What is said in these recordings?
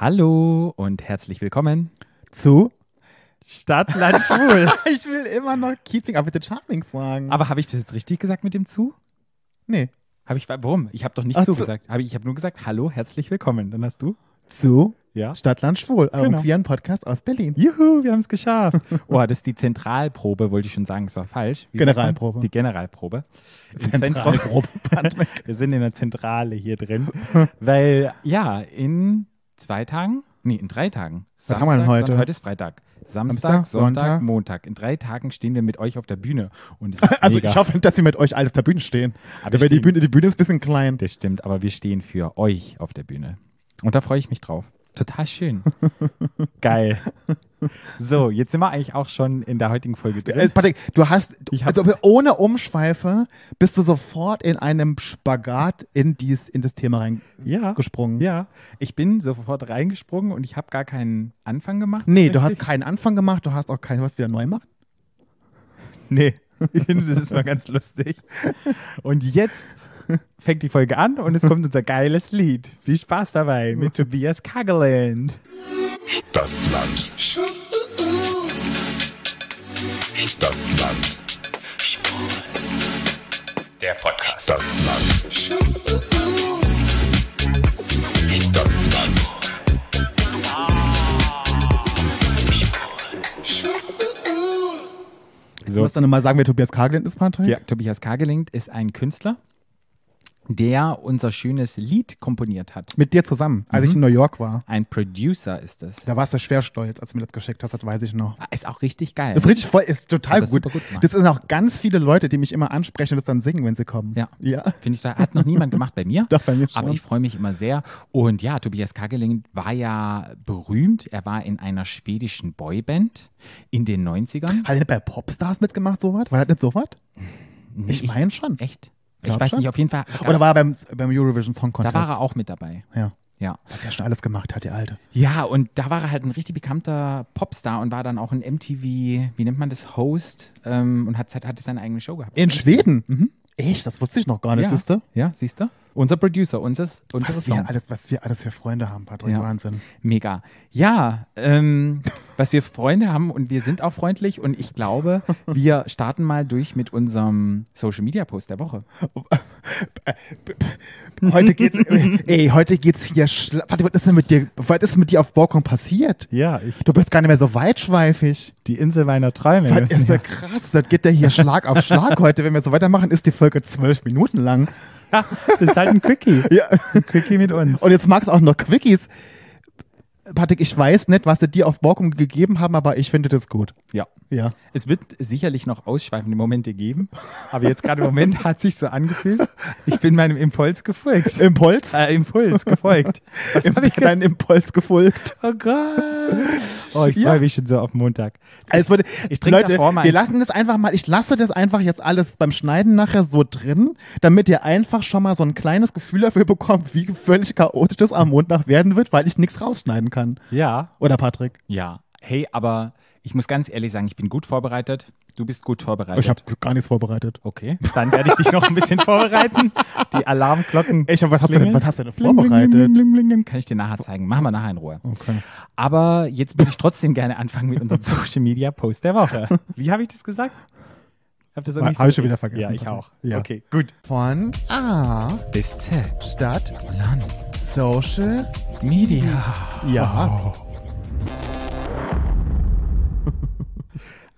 Hallo und herzlich willkommen Zu? Stadtland Schwul. ich will immer noch Keeping Up with the Charming sagen. Aber habe ich das jetzt richtig gesagt mit dem zu? nee. Habe ich warum? Ich habe doch nicht Ach, zu zu- gesagt. Hab ich ich habe nur gesagt, hallo, herzlich willkommen. Dann hast du? Zu Ja. Stadtland Schwul, Genau. queeren Podcast aus Berlin. Juhu, wir haben es geschafft. Oh, das ist die Zentralprobe, wollte ich schon sagen, es war falsch. Wie? Generalprobe. Die Generalprobe. Zentralprobe. Wir sind in der Zentrale hier drin. Weil, ja, in zwei Tagen, nee, in drei Tagen. Was haben wir denn heute? Sonntag, heute ist Freitag. Samstag, Samstag, Sonntag, Sonntag. Montag. In drei Tagen stehen wir mit euch auf der Bühne. Und es ist Also mega. ich hoffe, dass wir mit euch alle auf der Bühne stehen. Aber die Bühne, die Bühne ist ein bisschen klein. Das stimmt, aber wir stehen für euch auf der Bühne. Und da freue ich mich drauf. Total schön. Geil. So, jetzt sind wir eigentlich auch schon in der heutigen Folge Äh, drin. Patrick, du hast, also ohne Umschweife bist du sofort in einem Spagat in, dies, in das Thema Ja. reingesprungen. Ja, ich bin sofort reingesprungen und ich habe gar keinen Anfang gemacht. Nee, so du hast richtig. keinen Anfang gemacht, du hast auch kein was wieder neu machen. Nee, ich finde, das ist mal ganz lustig. Und jetzt fängt die Folge an und es kommt unser geiles Lied. Viel Spaß dabei mit Tobias Kageland. Stadtland. Stadtland. Der Podcast. Stadtland. Stadtland. Du So, musst dann mal sagen, wer Tobias Kagelin ist, Patrick. ja, Tobias Kageland ist ein Künstler, der unser schönes Lied komponiert hat. Mit dir zusammen, als ich in New York war. Ein Producer ist es. Da warst du schwer stolz, als du mir das geschickt hast, das weiß ich noch. Ist auch richtig geil. Das ist richtig voll, ist total das gut. super gut das sind auch ganz viele Leute, die mich immer ansprechen und das dann singen, wenn sie kommen. Ja. Ja. Finde ich, da hat noch niemand gemacht bei mir. Doch, bei mir schon. Aber ich freue mich immer sehr. Und ja, Tobias Kageling war ja berühmt. Er war in einer schwedischen Boyband in den 90ern. Hat er nicht bei Popstars mitgemacht, sowas? War das nicht sowas? Nee, Ich meine schon. Echt? Ich Glaub weiß schon. nicht, auf jeden Fall. Oder war er beim, beim Eurovision Song da Contest? war er auch mit dabei. Ja. Ja. Hat der schon alles gemacht, hat der Alte. Ja, und da war er halt ein richtig bekannter Popstar und war dann auch ein MTV, wie nennt man das, Host ähm, und hat, hatte seine eigene Show gehabt. In Schweden? Echt? Das wusste ich noch gar nicht, ja. siehst du? Ja, siehst du? Unser Producer, unseres, unseres Was wir, Songs. alles, was wir alles für Freunde haben, Patrick. Ja. Wahnsinn. Mega. Ja, ähm, was wir Freunde haben und wir sind auch freundlich und ich glaube, wir starten mal durch mit unserem Social Media Post der Woche. Heute geht's, ey, heute geht's hier schla- Warte, was ist denn mit dir, was ist mit dir auf Balkon passiert? Ja, ich, Du bist gar nicht mehr so weitschweifig. die Insel meiner Träume. Was ist da krass? Das geht ja hier Schlag auf Schlag heute. Wenn wir so weitermachen, ist die Folge zwölf Minuten lang. Ja, das ist halt ein Quickie. Ja. Ein Quickie mit uns. Und jetzt magst auch noch Quickies. Patrick, ich weiß nicht, was sie dir auf Balkon gegeben haben, aber ich finde das gut. Ja. Ja. Es wird sicherlich noch ausschweifende Momente geben, aber jetzt gerade im Moment hat sich so angefühlt, ich bin meinem Impuls gefolgt. Impuls? Äh, Impuls gefolgt. Was Im, ich deinen Impuls gefolgt. Oh Gott. Oh, ich Ja. freue mich schon so auf Montag. Also, würde, Ich trinke Leute, davor mal wir lassen das einfach mal, ich lasse das einfach jetzt alles beim Schneiden nachher so drin, damit ihr einfach schon mal so ein kleines Gefühl dafür bekommt, wie völlig chaotisch das am Montag werden wird, weil ich nichts rausschneiden kann. Ja. Oder Patrick? Ja. Hey, aber ich muss ganz ehrlich sagen, ich bin gut vorbereitet. Du bist gut vorbereitet. Ich habe gar nichts vorbereitet. Okay, dann werde ich dich noch ein bisschen vorbereiten. Die Alarmglocken. Ich hab, was, hast du denn, was hast du denn vorbereitet? bling, bling, bling. Kann ich dir nachher zeigen. Machen wir nachher in Ruhe. Okay. Aber jetzt würde ich trotzdem gerne anfangen mit unserem Social Media Post der Woche. Wie habe ich das gesagt? Hab das irgendwie Hab ich schon wieder vergessen, Ja, ich auch. Ja. Okay, gut. Von A, Bis Z. Stadt, Land. Social, Media. ja.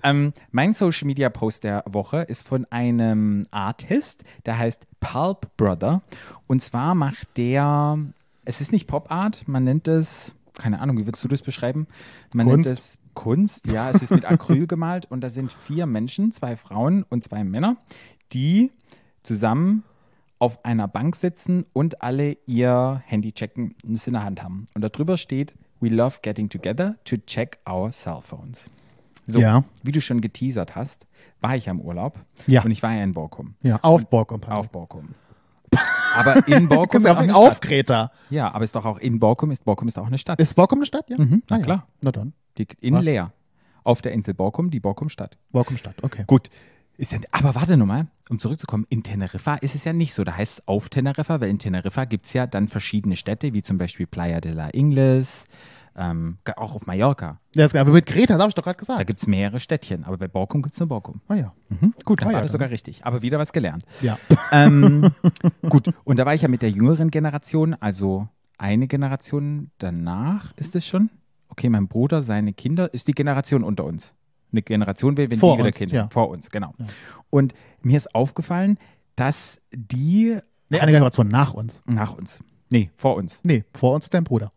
Ähm, mein Social Media Post der Woche ist von einem Artist, der heißt Pulp Brother. Und zwar macht der, es ist nicht Pop Art, man nennt es, keine Ahnung, wie würdest du das beschreiben? Man Kunst. nennt es Kunst, ja, es ist mit Acryl gemalt und da sind vier Menschen, zwei Frauen und zwei Männer, die zusammen auf einer Bank sitzen und alle ihr Handy checken und es in der Hand haben. Und darüber steht, We love getting together to check our cell phones. So, Ja. wie du schon geteasert hast, war ich am Urlaub Ja. und ich war ja in Borkum. Ja, auf Borkum. Auf Borkum. Aber in Borkum Ist ist ja auch eine auf Stadt. Kreta. Ja, aber ist doch auch in Borkum ist Borkum ist auch eine Stadt. Ist Borkum eine Stadt? Ja. Mhm, na Ah, ja. klar. Na dann. Die, in Was? Leer. Auf der Insel Borkum, die Borkum-Stadt. Borkum Stadt, okay. Gut. Ist ja, aber warte nur mal, um zurückzukommen, in Teneriffa ist es ja nicht so. Da heißt es auf Teneriffa, weil in Teneriffa gibt es ja dann verschiedene Städte, wie zum Beispiel Playa de la Ingles, ähm, auch auf Mallorca. Ja, das, aber mit Greta, das habe ich doch gerade Da gesagt. gibt es mehrere Städtchen, aber bei Borkum gibt es nur Borkum. Ah ja. Mhm. Gut, dann Ah ja, war das dann. sogar richtig. Aber wieder was gelernt. Ja. ähm, gut, und da war ich ja mit der jüngeren Generation, also eine Generation danach ist es schon. Okay, mein Bruder, seine Kinder, ist die Generation unter uns. Eine Generation, wenn Vor die wieder uns, Kinder. ja. Vor uns, genau. Und mir ist aufgefallen, dass die Nee, eine Generation nach uns. nach uns. Nee, vor uns. Nee, vor uns ist dein Bruder.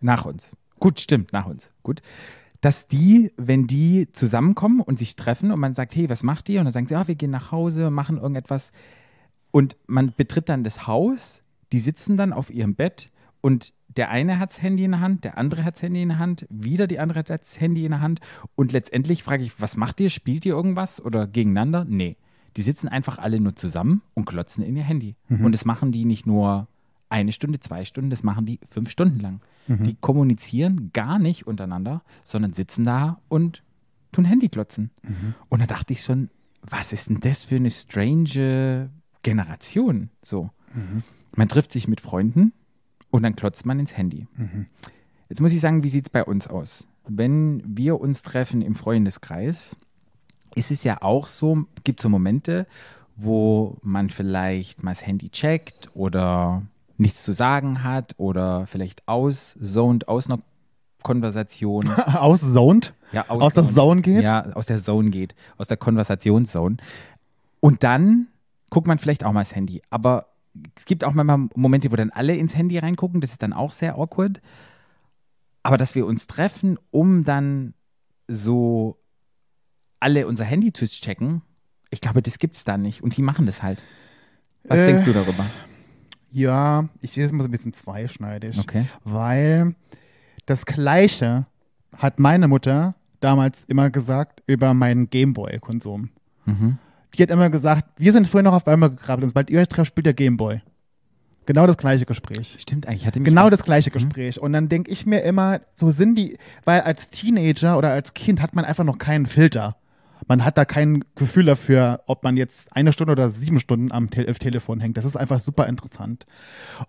Nach uns. Gut, stimmt, nach uns. Gut. Dass die, wenn die zusammenkommen und sich treffen und man sagt, hey, was macht ihr? Und dann sagen sie, ah, wir gehen nach Hause, machen irgendetwas. Und man betritt dann das Haus, die sitzen dann auf ihrem Bett und der eine hat das Handy in der Hand, der andere hat das Handy in der Hand, wieder die andere hat das Handy in der Hand. Und letztendlich frage ich, was macht ihr? Spielt ihr irgendwas oder gegeneinander? Nee. Die sitzen einfach alle nur zusammen und klotzen in ihr Handy. Und das machen die nicht nur eine Stunde, zwei Stunden, das machen die fünf Stunden lang. Die kommunizieren gar nicht untereinander, sondern sitzen da und tun Handy klotzen. Und da dachte ich schon, was ist denn das für eine strange Generation? So. Man trifft sich mit Freunden und dann klotzt man ins Handy. Jetzt muss ich sagen, wie sieht es bei uns aus? Wenn wir uns treffen im Freundeskreis, ist es ja auch so, gibt so Momente, wo man vielleicht mal das Handy checkt oder nichts zu sagen hat oder vielleicht auszont aus einer Konversation. Auszoned? Ja, Aus der Zone geht? Ja, aus der Zone geht, aus der Konversationszone. Und dann guckt man vielleicht auch mal das Handy. Aber es gibt auch manchmal Momente, wo dann alle ins Handy reingucken. Das ist dann auch sehr awkward. Aber dass wir uns treffen, um dann so alle unser Handy zu checken, ich glaube, das gibt es da nicht. Und die machen das halt. Was Äh, denkst du darüber? Ja, ich sehe das mal so ein bisschen zweischneidig. Okay. Weil das Gleiche hat meine Mutter damals immer gesagt über meinen Gameboy-Konsum. Mhm. Die hat immer gesagt, wir sind früher noch auf einmal gekrabbelt und sobald ihr euch trefft, spielt der Gameboy. Genau das gleiche Gespräch. Stimmt eigentlich. Hatte mich Genau das gleiche Gespräch. Und dann denke ich mir immer, so sind die, weil als Teenager oder als Kind hat man einfach noch keinen Filter. Man hat da kein Gefühl dafür, ob man jetzt eine Stunde oder sieben Stunden am Te Telefon hängt. Das ist einfach super interessant.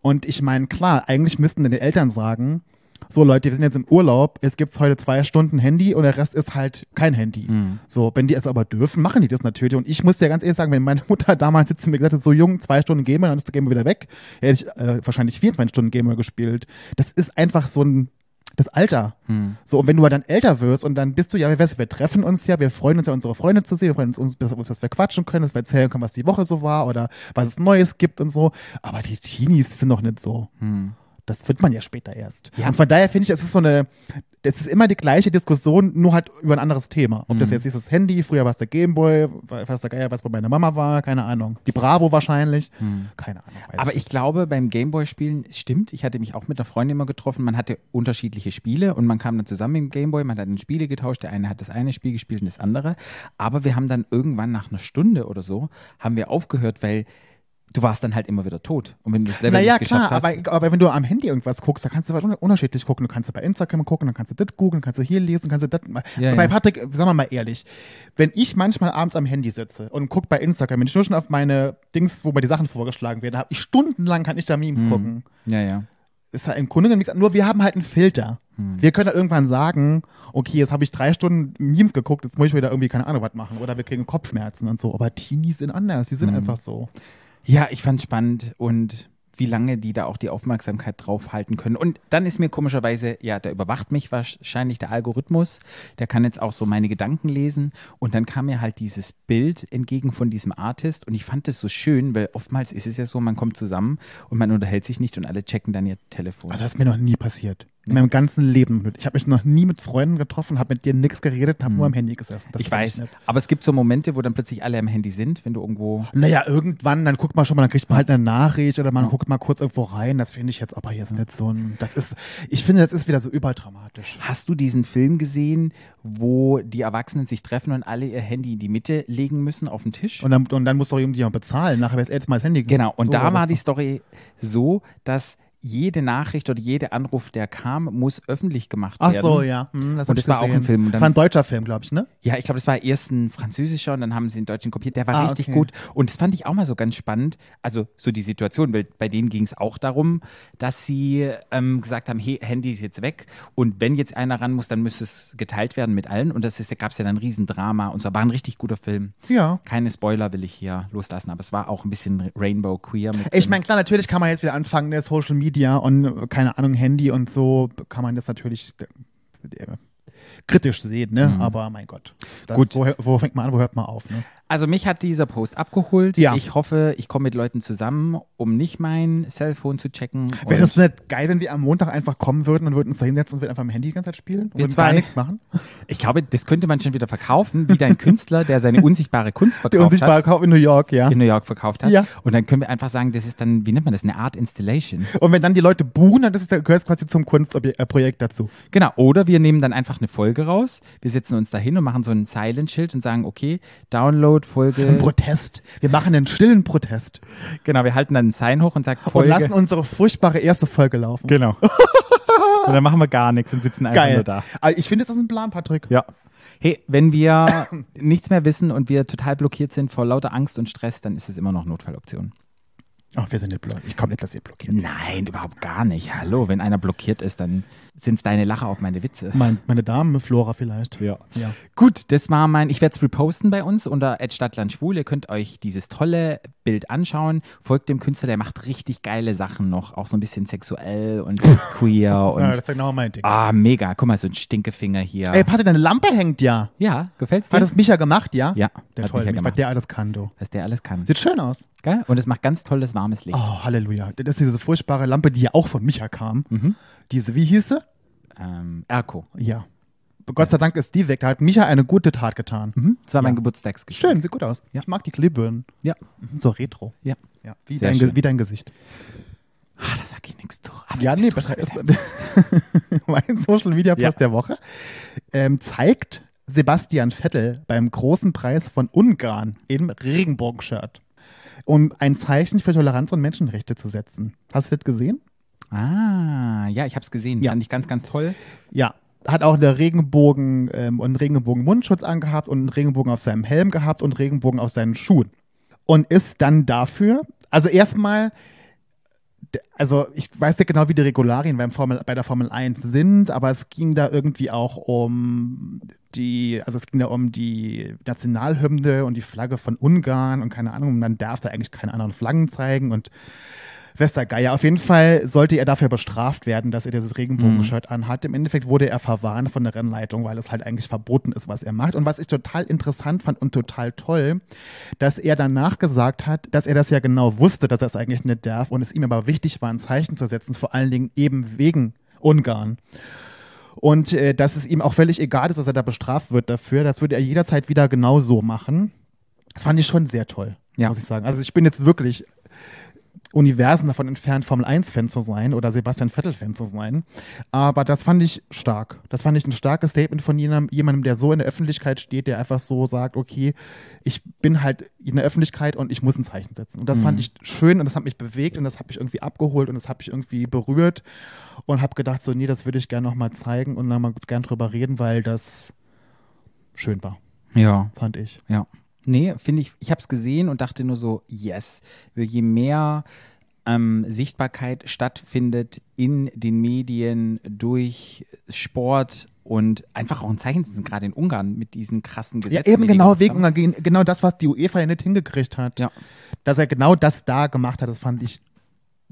Und ich meine, klar, eigentlich müssten die Eltern sagen, so Leute, wir sind jetzt im Urlaub, es gibt heute zwei Stunden Handy und der Rest ist halt kein Handy. So, wenn die es aber dürfen, machen die das natürlich. Und ich muss dir ganz ehrlich sagen, wenn meine Mutter damals jetzt mir gesagt hat, so jung, zwei Stunden Gamer, dann ist der Gamer wieder weg, hätte ich äh, wahrscheinlich 24 Stunden Gamer gespielt. Das ist einfach so ein das Alter. So, und wenn du dann älter wirst und dann bist du, ja, wir, wir treffen uns ja, wir freuen uns ja, unsere Freunde zu sehen, wir freuen uns, dass, dass wir quatschen können, dass wir erzählen können, was die Woche so war oder was es Neues gibt und so. Aber die Teenies sind noch nicht so. Das wird man ja später erst. Ja. Und von daher finde ich, es ist so eine, es ist immer die gleiche Diskussion, nur halt über ein anderes Thema. Ob das jetzt ist das Handy, früher war es der Gameboy, was der Geier, was bei meiner Mama war, keine Ahnung. Die Bravo wahrscheinlich, keine Ahnung. Aber ich glaube, beim Gameboy-Spielen, es stimmt, ich hatte mich auch mit einer Freundin immer getroffen, man hatte unterschiedliche Spiele und man kam dann zusammen im Gameboy, man hat dann Spiele getauscht, der eine hat das eine Spiel gespielt und das andere. Aber wir haben dann irgendwann nach einer Stunde oder so, haben wir aufgehört, weil du warst dann halt immer wieder tot. Und wenn du das Level Naja, nicht klar, geschafft hast. aber, aber wenn du am Handy irgendwas guckst, da kannst du un- unterschiedlich gucken. Du kannst bei Instagram gucken, dann kannst du das googeln, kannst du hier lesen, kannst du das. Ja, bei ja. Patrick, sagen wir mal ehrlich, wenn ich manchmal abends am Handy sitze und gucke bei Instagram, wenn ich nur schon auf meine Dings, wo mir die Sachen vorgeschlagen werden, habe ich stundenlang kann ich da Memes gucken. ja, ja. Ist halt im Grunde genommen nichts, nur wir haben halt einen Filter. Wir können halt irgendwann sagen, okay, jetzt habe ich drei Stunden Memes geguckt, jetzt muss ich wieder irgendwie keine Ahnung was machen oder wir kriegen Kopfschmerzen und so. Aber Teenies sind anders, die sind einfach so. Ja, ich fand's spannend und wie lange die da auch die Aufmerksamkeit drauf halten können. Und dann ist mir komischerweise, ja, da überwacht mich wahrscheinlich der Algorithmus, der kann jetzt auch so meine Gedanken lesen. Und dann kam mir halt dieses Bild entgegen von diesem Artist und ich fand es so schön, weil oftmals ist es ja so, man kommt zusammen und man unterhält sich nicht und alle checken dann ihr Telefon. Also das ist mir noch nie passiert. In meinem ganzen Leben. Ich habe mich noch nie mit Freunden getroffen, habe mit dir nichts geredet, habe nur am Handy gesessen. Das ich weiß, nicht. aber es gibt so Momente, wo dann plötzlich alle am Handy sind, wenn du irgendwo Naja, irgendwann, dann guckt man schon mal, dann kriegt man halt eine Nachricht oder man guckt mal kurz irgendwo rein. Das finde ich jetzt aber jetzt nicht so ein. Das ist, ich finde, das ist wieder so überdramatisch. Hast du diesen Film gesehen, wo die Erwachsenen sich treffen und alle ihr Handy in die Mitte legen müssen auf den Tisch? Und dann, und dann muss doch irgendjemand bezahlen. Nachher wäre es erst mal das Handy. genau, und So da war die. Story so, dass jede Nachricht oder jeder Anruf, der kam, muss öffentlich gemacht Ach werden. so, ja. Hm, das Und das war auch ein Film. Und Das dann- war ein deutscher Film, glaube ich, ne? Ja, ich glaube, das war erst ein französischer und dann haben sie den deutschen kopiert. Der war Ah, richtig okay. gut. Und das fand ich auch mal so ganz spannend. Also so die Situation, weil bei denen ging es auch darum, dass sie ähm, gesagt haben, hey, Handy ist jetzt weg und wenn jetzt einer ran muss, dann müsste es geteilt werden mit allen. Und das ist, da gab es ja dann ein Riesendrama und so. War ein richtig guter Film. Ja. Keine Spoiler will ich hier loslassen, aber es war auch ein bisschen Rainbow Queer. Ich meine, klar, natürlich kann man jetzt wieder anfangen, ne, Social Media und äh, keine Ahnung, Handy und so kann man das natürlich äh, kritisch sehen, ne? Aber mein Gott. Das, Mhm. Gut. Wo, wo fängt man an, wo hört man auf, ne? Also mich hat dieser Post abgeholt. Ja. Ich hoffe, ich komme mit Leuten zusammen, um nicht mein Cellphone zu checken. Wäre das nicht geil, wenn wir am Montag einfach kommen würden und würden uns da hinsetzen und würden einfach am Handy die ganze Zeit spielen? Und würden gar nichts machen? Ich glaube, das könnte man schon wieder verkaufen, wie dein Künstler, der seine unsichtbare Kunst verkauft unsichtbare hat, Kauf in New York, ja. in New York verkauft hat. Ja. Und dann können wir einfach sagen, das ist dann, wie nennt man das, eine Art Installation. Und wenn dann die Leute buchen, dann ist gehört es quasi zum Kunstprojekt dazu. Genau. Oder wir nehmen dann einfach eine Folge raus, wir setzen uns da hin und machen so ein Silent-Schild und sagen, okay, Download, Ein Folge. Protest. Wir machen einen stillen Protest Genau, wir halten dann ein Sign hoch und sagen und Folge. lassen unsere furchtbare erste Folge laufen. genau. und dann machen wir gar nichts und sitzen einfach Geil. nur da. Aber ich finde, das ist ein Plan, Patrick. Ja. Hey, wenn wir nichts mehr wissen und wir total blockiert sind vor lauter Angst und Stress, dann ist es immer noch Notfalloption. Ach, wir sind nicht blockiert. Ich komme nicht, dass wir blockieren. Nein, überhaupt gar nicht. Hallo, wenn einer blockiert ist, dann sind es deine Lacher auf meine Witze. Mein, meine Dame, Flora vielleicht. Ja. Ja. Gut, das war mein, ich werde es reposten bei uns unter @stadtlandschwul. Ihr könnt euch dieses tolle Bild anschauen. Folgt dem Künstler, der macht richtig geile Sachen noch, auch so ein bisschen sexuell und queer ja, und das ist genau mein Ding. ah, mega. Guck mal, so ein Stinkefinger hier. Ey, Patrick, deine Lampe hängt ja. ja, gefällt's dir? Hat das Micha gemacht, ja? ja, Der hat toll, Micha was gemacht, der alles kann, du. was der alles kann. Sieht schön aus. Geil? Und es macht ganz tolles warmes Licht. Oh, Halleluja. Das ist diese furchtbare Lampe, die ja auch von Micha kam. Mhm. Diese, wie hieß sie? Ähm, Erko. Ja. Gott sei Dank ist die weg. Da hat Micha eine gute Tat getan. Mhm. Das war mein Ja. Geburtstagsgeschenk. Schön, sieht gut aus. Ja. Ich mag die Glühbirnen. Ja. Mhm, So retro. Ja. Ja, wie, dein, wie dein Gesicht. Ah, da sag ich nichts zu. Aber Ja, jetzt nee, dran ist mein Social Media Post Ja. der Woche ähm, zeigt Sebastian Vettel beim großen Preis von Ungarn im Regenbogen-Shirt, um ein Zeichen für Toleranz und Menschenrechte zu setzen. Hast du das gesehen? Ah, ja, ich habe es gesehen. Ja. Fand ich ganz, ganz toll. Ja. Hat auch eine Regenbogen ähm, und einen Regenbogen-Mundschutz angehabt und einen Regenbogen auf seinem Helm gehabt und Regenbogen auf seinen Schuhen. Und ist dann dafür, also erstmal, also ich weiß nicht genau, wie die Regularien beim Formel, bei der Formel 1 sind, aber es ging da irgendwie auch um die, also es ging da um die Nationalhymne und die Flagge von Ungarn und keine Ahnung, und man darf da eigentlich keine anderen Flaggen zeigen und Westergeier. Auf jeden Fall sollte er dafür bestraft werden, dass er dieses Regenbogenshirt anhat. Im Endeffekt wurde er verwarnt von der Rennleitung, weil es halt eigentlich verboten ist, was er macht. Und was ich total interessant fand und total toll, dass er danach gesagt hat, dass er das ja genau wusste, dass er es eigentlich nicht darf und es ihm aber wichtig war, ein Zeichen zu setzen, vor allen Dingen eben wegen Ungarn. Und äh, dass es ihm auch völlig egal ist, dass er da bestraft wird dafür. Das würde er jederzeit wieder genau so machen. Das fand ich schon sehr toll, Ja. muss ich sagen. Also ich bin jetzt wirklich Universen davon entfernt, Formel 1-Fan zu sein oder Sebastian Vettel-Fan zu sein. Aber das fand ich stark. Das fand ich ein starkes Statement von jemandem, der so in der Öffentlichkeit steht, der einfach so sagt, okay, ich bin halt in der Öffentlichkeit und ich muss ein Zeichen setzen. Und das fand ich schön und das hat mich bewegt und das hat mich irgendwie abgeholt und das hat mich irgendwie berührt und habe gedacht, so, nee, das würde ich gerne nochmal zeigen und nochmal gern drüber reden, weil das schön war, Ja, fand ich. ja. Nee, finde ich, ich habe es gesehen und dachte nur so, yes. Je mehr ähm, Sichtbarkeit stattfindet in den Medien durch Sport und einfach auch ein Zeichen setzen, gerade in Ungarn mit diesen krassen Ja, Gesetzen. eben die die genau wegen. Ungarn, genau das, was die UEFA ja nicht hingekriegt hat. Ja. Dass er genau das da gemacht hat, das fand ich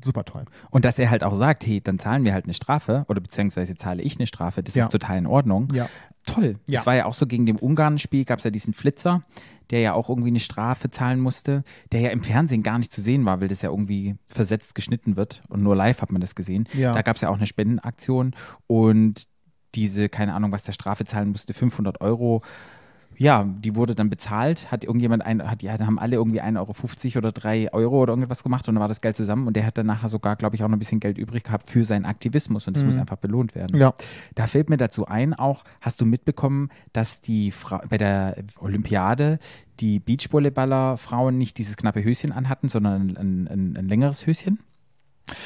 super toll. Und dass er halt auch sagt, hey, dann zahlen wir halt eine Strafe oder beziehungsweise zahle ich eine Strafe, das Ja. ist total in Ordnung. Ja. Toll. Ja. Das war ja auch so gegen dem Ungarn-Spiel, gab es ja diesen Flitzer, der ja auch irgendwie eine Strafe zahlen musste, der ja im Fernsehen gar nicht zu sehen war, weil das ja irgendwie versetzt geschnitten wird und nur live hat man das gesehen. Ja. Da gab es ja auch eine Spendenaktion und diese, keine Ahnung, was der Strafe zahlen musste, 500 Euro. Ja, die wurde dann bezahlt, hat irgendjemand ein, hat, ja, haben alle irgendwie 1,50 Euro oder 3 Euro oder irgendwas gemacht und dann war das Geld zusammen und der hat dann nachher sogar, glaube ich, auch noch ein bisschen Geld übrig gehabt für seinen Aktivismus und das muss einfach belohnt werden. Ja. Da fällt mir dazu ein, auch, hast du mitbekommen, dass die Fra bei der Olympiade die Beachvolleyballer Frauen nicht dieses knappe Höschen anhatten, sondern ein, ein, ein längeres Höschen?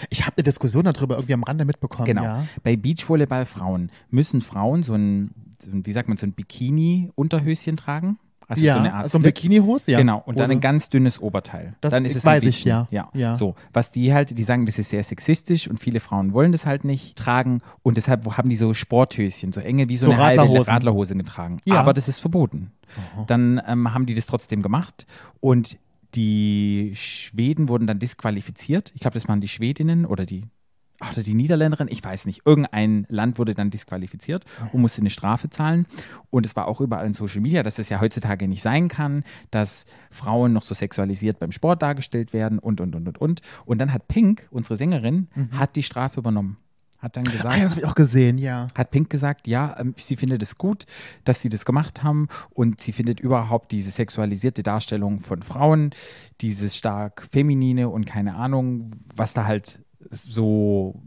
Ich habe eine Diskussion darüber irgendwie am Rande mitbekommen. Genau. Ja. Bei Beachvolleyball-Frauen müssen Frauen so ein, wie sagt man, so ein Bikini-Unterhöschen tragen. Also Ja, so eine Art so ein. Bikini-Hose, ja. Genau, und dann Hose. ein ganz dünnes Oberteil. Das dann ist es weiß ich, ja. ja. Ja. So, was die halt, die sagen, das ist sehr sexistisch und viele Frauen wollen das halt nicht tragen und deshalb haben die so Sporthöschen, so enge wie so, So eine halbe Radlerhosen. Radlerhose getragen. Ja. Aber das ist verboten. Dann ähm, haben die das trotzdem gemacht und die Schweden wurden dann disqualifiziert. Ich glaube, das waren die Schwedinnen oder die oder die Niederländerin, ich weiß nicht, irgendein Land wurde dann disqualifiziert und musste eine Strafe zahlen. Und es war auch überall in Social Media, dass das ja heutzutage nicht sein kann, dass Frauen noch so sexualisiert beim Sport dargestellt werden und, und, und, und, und. Und dann hat Pink, unsere Sängerin, hat die Strafe übernommen. Hat dann gesagt, Ah, ja, habe ich auch gesehen, ja. hat Pink gesagt, ja, ähm, sie findet es gut, dass sie das gemacht haben und sie findet überhaupt diese sexualisierte Darstellung von Frauen, dieses stark feminine und keine Ahnung, was da halt so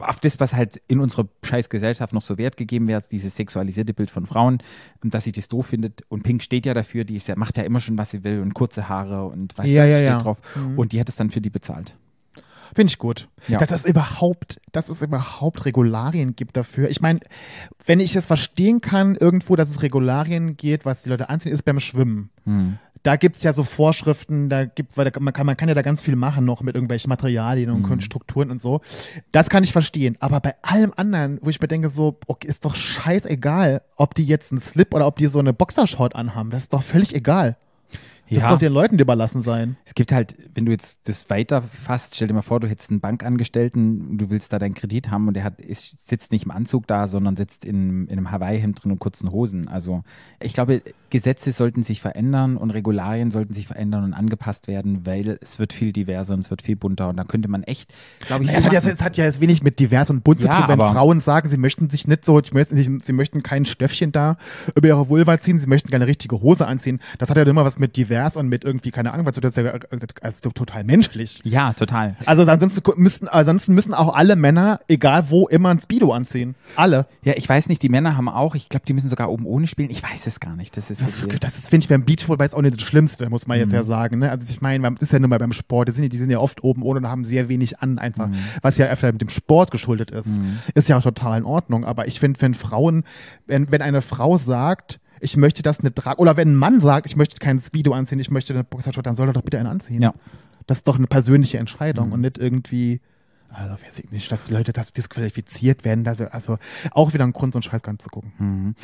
auf das, was halt in unserer scheiß Gesellschaft noch so Wert gegeben wird, dieses sexualisierte Bild von Frauen, dass sie das doof findet. Und Pink steht ja dafür, die ist ja, macht ja immer schon, was sie will und kurze Haare und was Ja, da ja, steht ja. drauf. Und die hat es dann für die bezahlt. Finde ich gut. Ja. Dass es überhaupt, dass es überhaupt Regularien gibt dafür. Ich meine, wenn ich es verstehen kann, irgendwo, dass es Regularien geht, was die Leute anziehen, ist beim Schwimmen. Hm. Da gibt es ja so Vorschriften, da gibt, weil da, man, kann, man kann ja da ganz viel machen noch mit irgendwelchen Materialien und Strukturen und so. Das kann ich verstehen. Aber bei allem anderen, wo ich mir denke, so, okay, ist doch scheißegal, ob die jetzt einen Slip oder ob die so eine Boxershort anhaben. Das ist doch völlig egal. Das Ja. ist doch den Leuten überlassen sein. Es gibt halt, wenn du jetzt das weiter fasst, stell dir mal vor, du hättest einen Bankangestellten, du willst da deinen Kredit haben und der hat, ist, sitzt nicht im Anzug da, sondern sitzt in, in einem Hawaii-Hemd drin und kurzen Hosen. Also ich glaube, Gesetze sollten sich verändern und Regularien sollten sich verändern und angepasst werden, weil es wird viel diverser und es wird viel bunter und da könnte man echt, glaube ich, es, hat ja, es hat ja jetzt wenig mit divers und bunt Ja, zu tun, wenn Frauen sagen, sie möchten sich nicht so, sie möchten kein Stöffchen da über ihre Vulva ziehen, sie möchten keine richtige Hose anziehen. Das hat ja immer was mit divers und mit irgendwie, keine Ahnung, was das ist ja also total menschlich. Ja, total. Also ansonsten müssten, ansonsten müssen auch alle Männer, egal wo, immer ein Speedo anziehen. Alle. Ja, ich weiß nicht, die Männer haben auch, ich glaube, die müssen sogar oben ohne spielen. Ich weiß es gar nicht. Das ist so viel. Das ist, finde ich, beim Beachvolleyball ist auch nicht das Schlimmste, muss man jetzt Mhm. ja sagen. Ne? Also ich meine, das ist ja nur mal beim Sport, die sind, ja- die sind ja oft oben ohne und haben sehr wenig an einfach, Mhm. was ja einfach mit dem Sport geschuldet ist. Ist ja auch total in Ordnung. Aber ich finde, wenn Frauen, wenn, wenn eine Frau sagt, ich möchte das nicht tragen, oder wenn ein Mann sagt, ich möchte keinen Speedo anziehen, ich möchte eine Boxershort, dann soll er doch bitte einen anziehen. Ja. Das ist doch eine persönliche Entscheidung Mhm. und nicht irgendwie, also weiß ich nicht, dass Leute das disqualifiziert werden. Also, also auch wieder ein Grund, so einen Scheiß zu gucken. Mhm.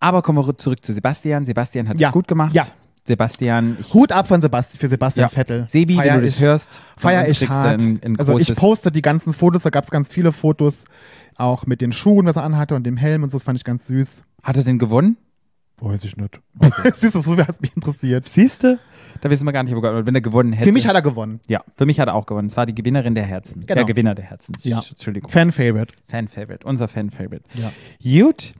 Aber kommen wir zurück zu Sebastian. Sebastian hat Ja. es gut gemacht. Ja. Sebastian, ich, Hut ab von Sebasti für Sebastian Ja. Vettel. Sebi, Feier wenn du das ich- hörst, von Feier ich hart. ein- ein also ich poste die ganzen Fotos, da gab es ganz viele Fotos, auch mit den Schuhen, was er anhatte und dem Helm und so, das fand ich ganz süß. hat er denn gewonnen? Weiß ich nicht. Siehst du, so hat mich interessiert. Siehst du? Da wissen wir gar nicht, ob er- wenn er gewonnen hätte. Für mich hat er gewonnen. ja, für mich hat er auch gewonnen. Es war die Gewinnerin der Herzen. Genau. Der Gewinner der Herzen. Ja. Entschuldigung. Fan-Favorite. Fan-Favorite. Unser Fan-Favorite. Ja. Gut.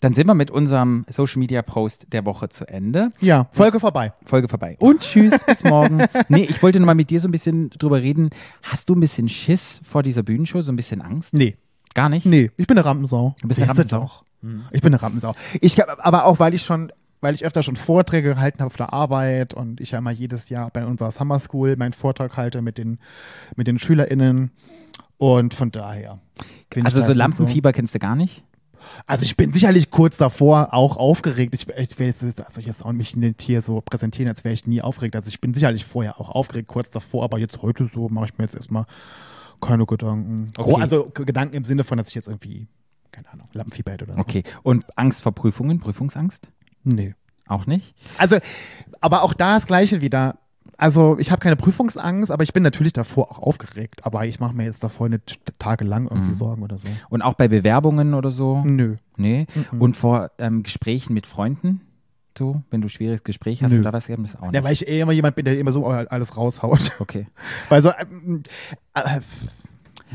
Dann sind wir mit unserem Social Media Post der Woche zu Ende. Ja, Folge vorbei. Folge vorbei. Und tschüss, bis morgen. Nee, ich wollte noch mal mit dir so ein bisschen drüber reden. Hast du ein bisschen Schiss vor dieser Bühnenshow? So ein bisschen Angst? Nee, Gar nicht? nee, ich bin eine Rampensau. Du bist eine Rampensau? doch. Ich bin eine Rampensau. Ich aber auch, weil ich schon, weil ich öfter schon Vorträge gehalten habe auf der Arbeit und ich ja immer jedes Jahr bei unserer Summer School meinen Vortrag halte mit den, mit den SchülerInnen. Und von daher. Also da so Lampenfieber kennst du gar nicht? Also ich bin sicherlich kurz davor auch aufgeregt. Ich, ich will jetzt, also jetzt auch mich nicht hier so präsentieren, als wäre ich nie aufgeregt. Also ich bin sicherlich vorher auch aufgeregt, kurz davor, aber jetzt heute so mache ich mir jetzt erstmal keine Gedanken. Okay. Oh, also Gedanken im Sinne von, dass ich jetzt irgendwie, keine Ahnung, Lampenfieber hätte oder so. Okay. Und Angst vor Prüfungen? Prüfungsangst? Nee. Auch nicht? Also, aber auch da das Gleiche wieder. Also ich habe keine Prüfungsangst, aber ich bin natürlich davor auch aufgeregt. Aber ich mache mir jetzt davor nicht tagelang irgendwie Mhm. Sorgen oder so. Und auch bei Bewerbungen oder so? Nö. Nee. Mhm. Und vor ähm, Gesprächen mit Freunden? So, wenn du ein schwieriges Gespräch hast Nö. du da was gegeben? Das auch nicht. Ja, weil ich eh immer jemand bin, der immer so alles raushaut. okay. Weil so, ähm, äh,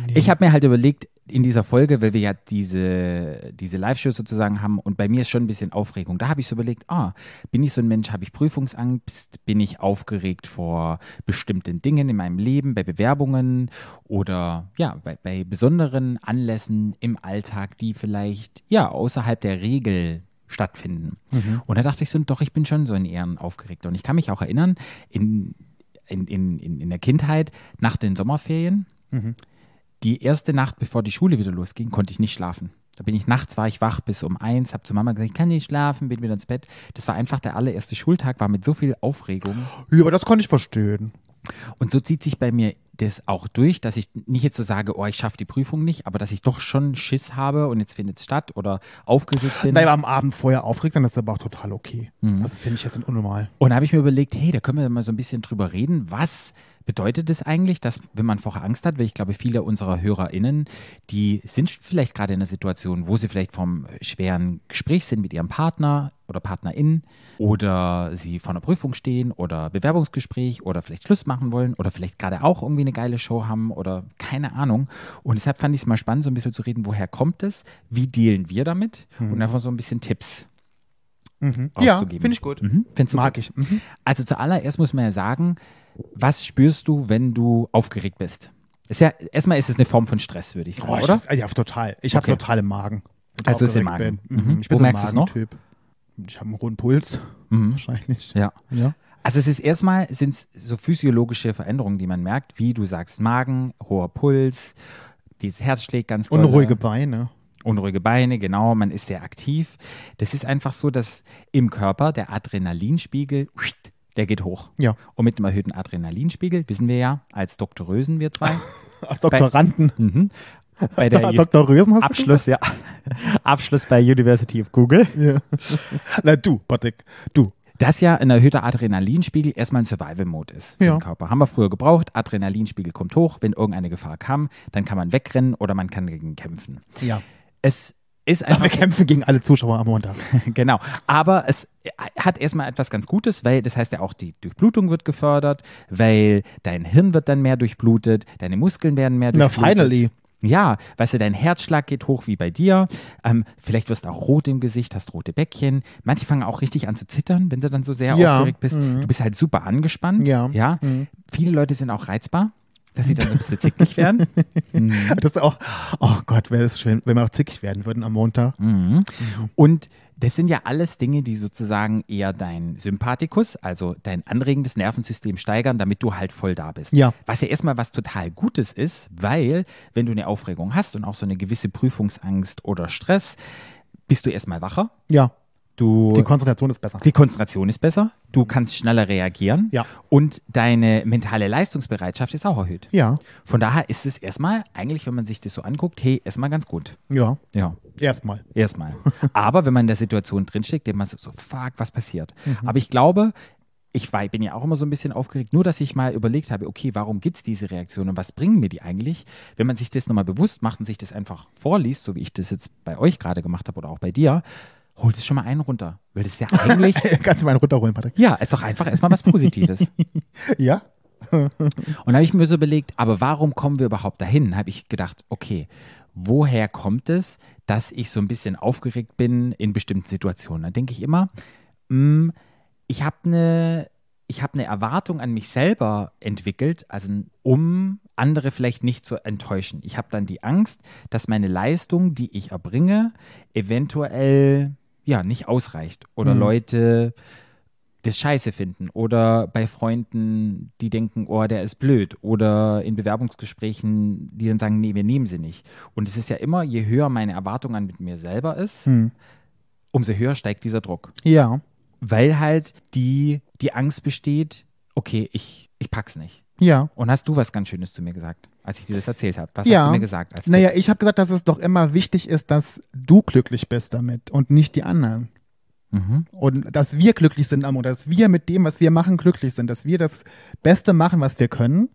nee. Ich habe mir halt überlegt, in dieser Folge, weil wir ja diese, diese Live-Show sozusagen haben und bei mir ist schon ein bisschen Aufregung. Da habe ich so überlegt, ah, bin ich so ein Mensch, habe ich Prüfungsangst, bin ich aufgeregt vor bestimmten Dingen in meinem Leben, bei Bewerbungen oder ja, bei, bei besonderen Anlässen im Alltag, die vielleicht ja außerhalb der Regel stattfinden. Und da dachte ich so, doch, ich bin schon so in Ehren aufgeregt. Und ich kann mich auch erinnern, in, in, in, in der Kindheit, nach den Sommerferien, Die erste Nacht, bevor die Schule wieder losging, konnte ich nicht schlafen. Da bin ich nachts, war ich wach bis um eins, habe zu Mama gesagt, ich kann nicht schlafen, bin wieder ins Bett. Das war einfach der allererste Schultag, war mit so viel Aufregung. Ja, aber das kann ich verstehen. Und so zieht sich bei mir das auch durch, dass ich nicht jetzt so sage, oh, ich schaffe die Prüfung nicht, aber dass ich doch schon Schiss habe und jetzt findet es statt oder aufgeregt bin. Nein, am Abend vorher aufgeregt sein, das ist aber auch total okay. Das finde ich jetzt unnormal. Und da habe ich mir überlegt, hey, da können wir mal so ein bisschen drüber reden. Was bedeutet es eigentlich, dass, wenn man vorher Angst hat, weil ich glaube, viele unserer HörerInnen, die sind vielleicht gerade in einer Situation, wo sie vielleicht vom schweren Gespräch sind mit ihrem Partner oder PartnerInnen oder sie vor einer Prüfung stehen oder Bewerbungsgespräch oder vielleicht Schluss machen wollen oder vielleicht gerade auch irgendwie eine geile Show haben oder keine Ahnung. Und deshalb fand ich es mal spannend, so ein bisschen zu reden, woher kommt es, wie dealen wir damit und einfach so ein bisschen Tipps Ja, rauszugeben. finde ich gut. Mhm, du Mag gut? ich. Mhm. Also zuallererst muss man ja sagen, was spürst du, wenn du aufgeregt bist? Ist ja, erstmal ist es eine Form von Stress, würde ich sagen, Oh, ich oder? ja, total. Ich habe Okay. total im Magen. Also ist im Magen. Bin. Mhm. Ich bin Wo so ein merkst du's noch? Magentyp. Ich habe einen hohen Puls. Mhm. Wahrscheinlich. Ja. Ja. Also es ist erstmal sind es so physiologische Veränderungen, die man merkt, wie du sagst, Magen, hoher Puls, dieses Herz schlägt ganz doll. Unruhige Beine. Unruhige Beine, genau, man ist sehr aktiv. Das ist einfach so, dass im Körper der Adrenalinspiegel, der geht hoch. Ja. Und mit einem erhöhten Adrenalinspiegel, wissen wir ja, als Doktorösen wir zwei, Als Doktoranden. mhm, bei der Dr. Rösen hast Abschluss, ja. Abschluss bei University of Google. du gesagt? Ja. Na du, Patrick, du. Dass ja ein erhöhter Adrenalinspiegel erstmal ein Survival-Mode ist für Ja. den Körper. Haben wir früher gebraucht. Adrenalinspiegel kommt hoch. Wenn irgendeine Gefahr kam, dann kann man wegrennen oder man kann dagegen kämpfen. Ja. Es ist Aber wir einfach, kämpfen gegen alle Zuschauer am Montag. genau. Aber es hat erstmal etwas ganz Gutes, weil das heißt ja auch, die Durchblutung wird gefördert, weil dein Hirn wird dann mehr durchblutet, deine Muskeln werden mehr Na, durchblutet. finally. Ja, weißt du, dein Herzschlag geht hoch wie bei dir. Ähm, vielleicht wirst du auch rot im Gesicht, hast rote Bäckchen. Manche fangen auch richtig an zu zittern, wenn du dann so sehr Ja, aufgeregt bist. Du bist halt super angespannt. Ja. ja? Viele Leute sind auch reizbar, dass sie dann so ein bisschen zickig werden. Das ist auch, oh Gott, wäre das schön, wenn wir auch zickig werden würden am Montag. Mhm. Und das sind ja alles Dinge, die sozusagen eher dein Sympathikus, also dein anregendes Nervensystem steigern, damit du halt voll da bist. Ja. Was ja erstmal was total Gutes ist, weil wenn du eine Aufregung hast und auch so eine gewisse Prüfungsangst oder Stress, bist du erstmal wacher. Ja, Du die Konzentration ist besser. die Konzentration ist besser, du kannst schneller reagieren Ja. und deine mentale Leistungsbereitschaft ist auch erhöht. Ja, Von daher ist es erstmal, eigentlich, wenn man sich das so anguckt, hey, erstmal ganz gut. ja, Ja. Erstmal. Erstmal. Aber wenn man in der Situation drinsteckt, denkt man so, so fuck, was passiert? Mhm. Aber ich glaube, ich war, bin ja auch immer so ein bisschen aufgeregt, nur dass ich mal überlegt habe, okay, warum gibt es diese Reaktion und was bringen mir die eigentlich? Wenn man sich das nochmal bewusst macht und sich das einfach vorliest, so wie ich das jetzt bei euch gerade gemacht habe oder auch bei dir, holt es schon mal einen runter. Weil das ist ja eigentlich, Kannst du mal einen runterholen, Patrick? ja, ist doch einfach erstmal was Positives. Ja? Und da habe ich mir so überlegt, aber warum kommen wir überhaupt dahin? Habe ich gedacht, okay, woher kommt es, dass ich so ein bisschen aufgeregt bin in bestimmten Situationen? Da denke ich immer, mh, ich habe eine ich habe eine Erwartung an mich selber entwickelt, also um andere vielleicht nicht zu enttäuschen. Ich habe dann die Angst, dass meine Leistung, die ich erbringe, eventuell ja nicht ausreicht oder Leute das scheiße finden oder bei Freunden, die denken, oh, der ist blöd oder in Bewerbungsgesprächen, die dann sagen, nee, wir nehmen sie nicht. Und es ist ja immer, je höher meine Erwartung an mit mir selber ist, umso höher steigt dieser Druck. Ja. Weil halt die, die Angst besteht, okay, ich, ich pack's nicht. Ja. Und hast du was ganz Schönes zu mir gesagt, als ich dir das erzählt habe? Was ja. hast du mir gesagt? Als naja, ich habe gesagt, dass es doch immer wichtig ist, dass du glücklich bist damit und nicht die anderen. Mhm. Und dass wir glücklich sind am dass wir mit dem, was wir machen, glücklich sind, dass wir das Beste machen, was wir können.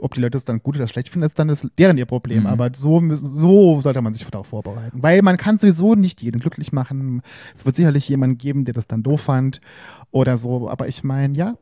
Ob die Leute es dann gut oder schlecht finden, ist dann das, deren ihr Problem. Mhm. Aber so, müssen- so sollte man sich darauf vorbereiten. Weil man kann sowieso nicht jeden glücklich machen. Es wird sicherlich jemanden geben, der das dann doof fand oder so. Aber ich meine, ja,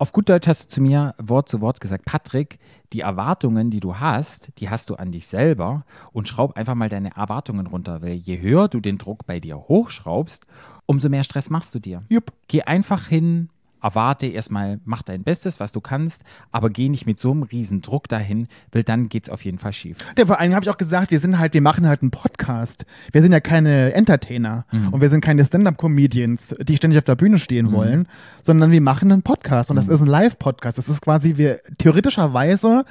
Auf gut Deutsch hast du zu mir Wort zu Wort gesagt, Patrick, die Erwartungen, die du hast, die hast du an dich selber und schraub einfach mal deine Erwartungen runter, weil je höher du den Druck bei dir hochschraubst, umso mehr Stress machst du dir. jupp. Geh einfach hin, erwarte erstmal, mach dein Bestes, was du kannst, aber geh nicht mit so einem riesen Druck dahin, weil dann geht's auf jeden Fall schief. Ja, vor allem habe ich auch gesagt, wir sind halt, wir machen halt einen Podcast. Wir sind ja keine Entertainer und wir sind keine Stand-up-Comedians, die ständig auf der Bühne stehen wollen, sondern wir machen einen Podcast und das ist ein Live-Podcast. Das ist quasi, wir theoretischerweise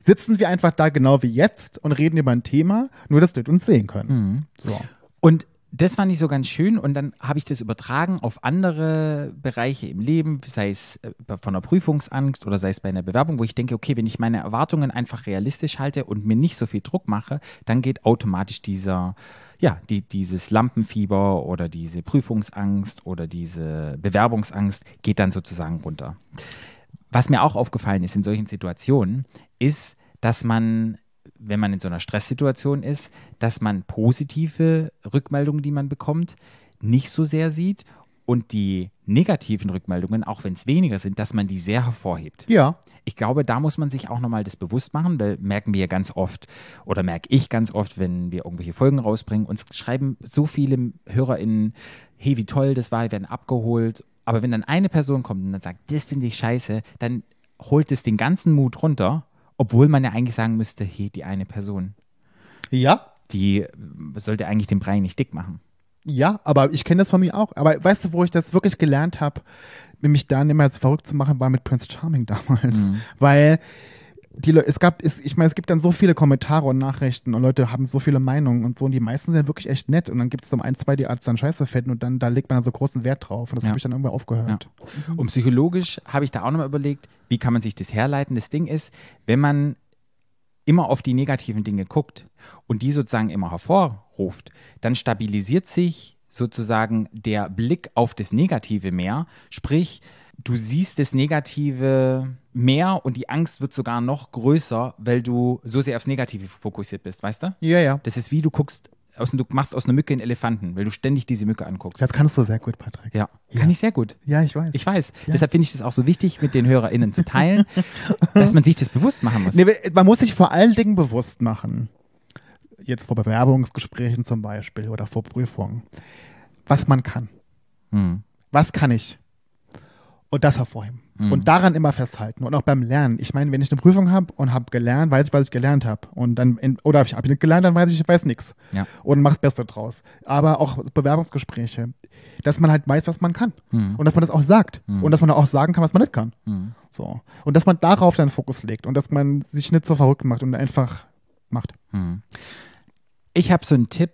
sitzen wir einfach da genau wie jetzt und reden über ein Thema, nur dass Leute uns sehen können. So. Und das fand ich so ganz schön und dann habe ich das übertragen auf andere Bereiche im Leben, sei es äh, von der Prüfungsangst oder sei es bei einer Bewerbung, wo ich denke, okay, wenn ich meine Erwartungen einfach realistisch halte und mir nicht so viel Druck mache, dann geht automatisch dieser, ja, die, dieses Lampenfieber oder diese Prüfungsangst oder diese Bewerbungsangst geht dann sozusagen runter. Was mir auch aufgefallen ist in solchen Situationen, ist, dass man wenn man in so einer Stresssituation ist, dass man positive Rückmeldungen, die man bekommt, nicht so sehr sieht und die negativen Rückmeldungen, auch wenn es weniger sind, dass man die sehr hervorhebt. Ja. Ich glaube, da muss man sich auch nochmal das bewusst machen, weil merken wir ja ganz oft oder merke ich ganz oft, wenn wir irgendwelche Folgen rausbringen, uns schreiben so viele HörerInnen, hey, wie toll das war, wir werden abgeholt. Aber wenn dann eine Person kommt und dann sagt, das finde ich scheiße, dann holt es den ganzen Mut runter, obwohl man ja eigentlich sagen müsste, hey, die eine Person, Ja. die sollte eigentlich den Brei nicht dick machen. Ja, aber ich kenne das von mir auch. Aber weißt du, wo ich das wirklich gelernt habe, mich da nicht mehr so verrückt zu machen, war mit Prince Charming damals. Weil die Leute, es gab, es, ich meine, es gibt dann so viele Kommentare und Nachrichten und Leute haben so viele Meinungen und so und die meisten sind wirklich echt nett und dann gibt es so ein, zwei, die als dann scheiße finden und dann da legt man dann so großen Wert drauf und das Ja. habe ich dann irgendwann aufgehört. Und psychologisch habe ich da auch nochmal überlegt, wie kann man sich das herleiten? Das Ding ist, wenn man immer auf die negativen Dinge guckt und die sozusagen immer hervorruft, dann stabilisiert sich sozusagen der Blick auf das Negative mehr. Sprich, du siehst das Negative mehr und die Angst wird sogar noch größer, weil du so sehr aufs Negative fokussiert bist, weißt du? Ja, ja. Das ist wie du guckst, aus, du machst aus einer Mücke einen Elefanten, weil du ständig diese Mücke anguckst. Das kannst du sehr gut, Patrick. Ja, kann ich sehr gut. Ja, ich weiß. Ich weiß. Deshalb finde ich das auch so wichtig, mit den HörerInnen zu teilen, dass man sich das bewusst machen muss. Nee, man muss sich vor allen Dingen bewusst machen, jetzt vor Bewerbungsgesprächen zum Beispiel oder vor Prüfungen, was man kann. Hm. Was kann ich? Und das hervorheben. Mhm. Und daran immer festhalten. Und auch beim Lernen. Ich meine, wenn ich eine Prüfung habe und habe gelernt, weiß ich, was ich gelernt habe. Und dann, in, oder ich habe nicht gelernt, dann weiß ich, ich weiß nichts. Ja. Und mach's Beste draus. Aber auch Bewerbungsgespräche, dass man halt weiß, was man kann. Mhm. Und dass man das auch sagt. Und dass man auch sagen kann, was man nicht kann. Mhm. So. Und dass man darauf seinen Fokus legt und dass man sich nicht so verrückt macht und einfach macht. Mhm. Ich habe so einen Tipp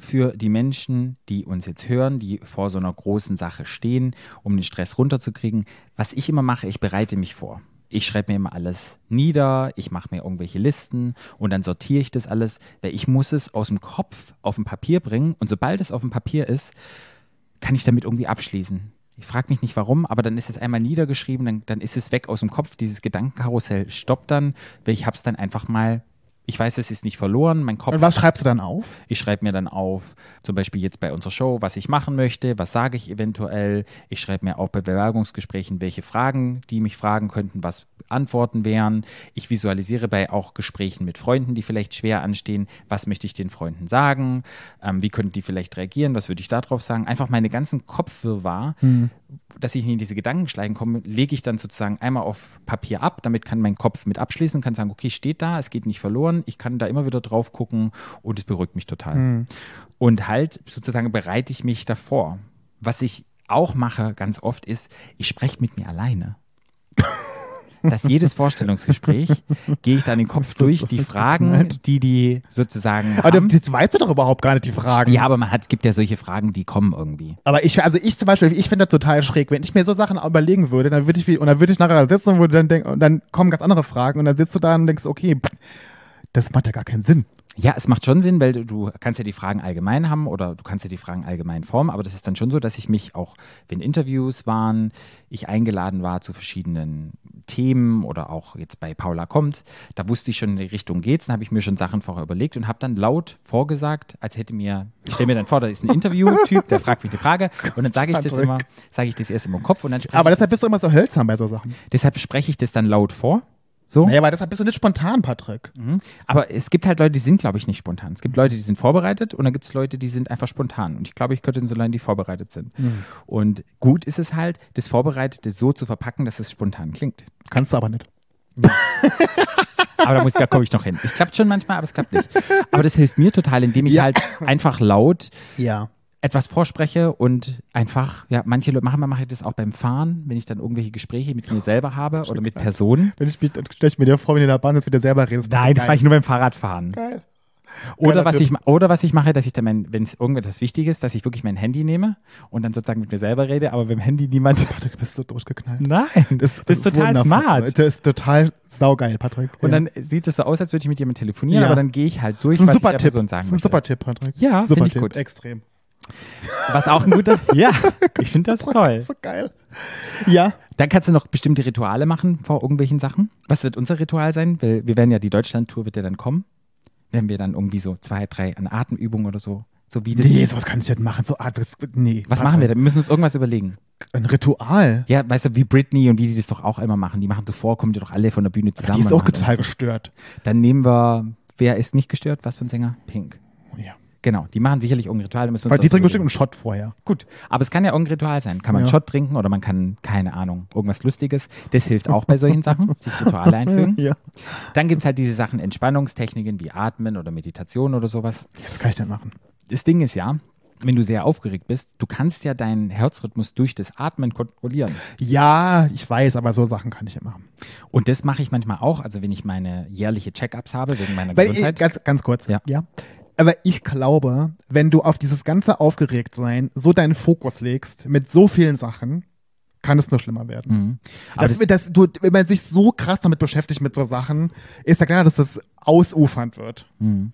für die Menschen, die uns jetzt hören, die vor so einer großen Sache stehen, um den Stress runterzukriegen. Was ich immer mache, ich bereite mich vor. Ich schreibe mir immer alles nieder, ich mache mir irgendwelche Listen und dann sortiere ich das alles, weil ich muss es aus dem Kopf auf dem Papier bringen und sobald es auf dem Papier ist, kann ich damit irgendwie abschließen. Ich frage mich nicht warum, aber dann ist es einmal niedergeschrieben, dann, dann ist es weg aus dem Kopf. Dieses Gedankenkarussell stoppt dann, weil ich habe es dann einfach mal, ich weiß, es ist nicht verloren, mein Kopf. Und was schreibst du dann auf? Ich schreibe mir dann auf, zum Beispiel jetzt bei unserer Show, was ich machen möchte, was sage ich eventuell. Ich schreibe mir auch bei Bewerbungsgesprächen, welche Fragen, die mich fragen könnten, was Antworten wären. Ich visualisiere bei auch Gesprächen mit Freunden, die vielleicht schwer anstehen, was möchte ich den Freunden sagen, ähm, wie könnten die vielleicht reagieren, was würde ich darauf sagen. Einfach meine ganzen Kopfwirrwarr, dass ich nicht in diese Gedankenschleifen komme, lege ich dann sozusagen einmal auf Papier ab. Damit kann mein Kopf mit abschließen, kann sagen, okay, steht da, es geht nicht verloren. Ich kann da immer wieder drauf gucken und es beruhigt mich total. Und halt sozusagen bereite ich mich davor. Was ich auch mache ganz oft ist, ich spreche mit mir alleine. Dass jedes Vorstellungsgespräch gehe ich dann den Kopf durch, die Fragen, die die sozusagen Aber haben. jetzt weißt du doch überhaupt gar nicht die Fragen. Ja, aber man hat, es gibt ja solche Fragen, die kommen irgendwie. Aber ich, also ich zum Beispiel, ich finde das total schräg. Wenn ich mir so Sachen überlegen würde, dann würde ich, wie- und dann würde ich nachher sitzen und würde dann denken, und dann kommen ganz andere Fragen und dann sitzt du da und denkst, okay, pff, das macht ja gar keinen Sinn. Ja, es macht schon Sinn, weil du, du kannst ja die Fragen allgemein haben oder du kannst ja die Fragen allgemein formen, aber das ist dann schon so, dass ich mich auch, wenn Interviews waren, ich eingeladen war zu verschiedenen Themen oder auch jetzt bei Paula kommt, da wusste ich schon, in die Richtung geht's, dann habe ich mir schon Sachen vorher überlegt und habe dann laut vorgesagt, als hätte mir, ich stelle mir dann vor, da ist ein Interviewtyp, der fragt mich die Frage und dann sage ich das immer, sage ich das erst im Kopf und dann spreche Aber deshalb bist du immer so hölzern bei so Sachen. deshalb spreche ich das dann laut vor. So. Naja, aber deshalb bist du nicht spontan, Patrick. Aber es gibt halt Leute, die sind, glaube ich, nicht spontan. Es gibt Leute, die sind vorbereitet und dann gibt es Leute, die sind einfach spontan. Und ich glaube, ich könnte in so Leuten, die vorbereitet sind. Und gut ist es halt, das Vorbereitete so zu verpacken, dass es spontan klingt. Kannst du aber nicht. Aber da, muss, da komme ich noch hin. Ich klappt schon manchmal, aber es klappt nicht. Aber das hilft mir total, indem ich Ja. halt einfach laut Ja. Etwas vorspreche und einfach, ja, manche Leute machen, mache ich das auch beim Fahren, wenn ich dann irgendwelche Gespräche mit mir selber habe oder mit Personen. Wenn ich mich, dann stelle ich mir dir vor, wenn du in der Bahn jetzt mit dir selber redest. Nein, das mache ich nur beim Fahrradfahren. Geil. Oder Geiler was, ich, oder was ich mache, dass ich dann, mein, wenn es irgendetwas Wichtiges ist, dass ich wirklich mein Handy nehme und dann sozusagen mit mir selber rede, aber beim Handy niemand. Patrick, du bist so durchgeknallt. Nein, das, ist total smart. Das ist total saugeil, Patrick. Und ja. dann sieht es so aus, als würde ich mit jemandem telefonieren, Ja. aber dann gehe ich halt durch, das ist ein was super Tipp. Person Das sagen ist ein möchte. super Tipp, Patrick. Ja, super Tipp. gut. Extrem. Was auch ein guter. ja, ich finde das toll. So geil. Ja. Dann kannst du noch bestimmte Rituale machen vor irgendwelchen Sachen. Was wird unser Ritual sein? Weil wir werden ja, die Deutschland-Tour wird ja dann kommen. Wenn wir dann irgendwie so zwei, drei an Atemübungen oder so, so wie das. Nee, sowas kann ich nicht machen. So, das, nee. Was Patrick. machen wir denn? Wir müssen uns irgendwas überlegen. Ein Ritual. Ja, weißt du, wie Britney und wie die das doch auch immer machen. Die machen zuvor, kommen die doch alle von der Bühne zusammen. Die ist auch total gestört. Dann nehmen wir, wer ist nicht gestört? Was für ein Sänger? Pink. Ja. Genau, die machen sicherlich irgendein Ritual. da müssen wir Weil die trinken bestimmt einen Shot vorher. Gut, aber es kann ja irgendein Ritual sein. Kann man einen Ja. Shot trinken oder man kann, keine Ahnung, irgendwas Lustiges. Das hilft auch bei solchen Sachen, sich Rituale einfügen. Ja. Dann gibt es halt diese Sachen, Entspannungstechniken wie Atmen oder Meditation oder sowas. Was kann ich denn machen? Das Ding ist ja, wenn du sehr aufgeregt bist, du kannst ja deinen Herzrhythmus durch das Atmen kontrollieren. Ja, ich weiß, aber so Sachen kann ich ja machen. Und das mache ich manchmal auch, also wenn ich meine jährliche Check-ups habe wegen meiner Weil ich, Gesundheit. ganz, ganz kurz, Ja. ja. Aber ich glaube, wenn du auf dieses ganze Aufgeregtsein so deinen Fokus legst mit so vielen Sachen, kann es nur schlimmer werden. Mhm. Das, das, du, wenn man sich so krass damit beschäftigt mit so Sachen, ist ja klar, dass das ausufernd wird. Mhm.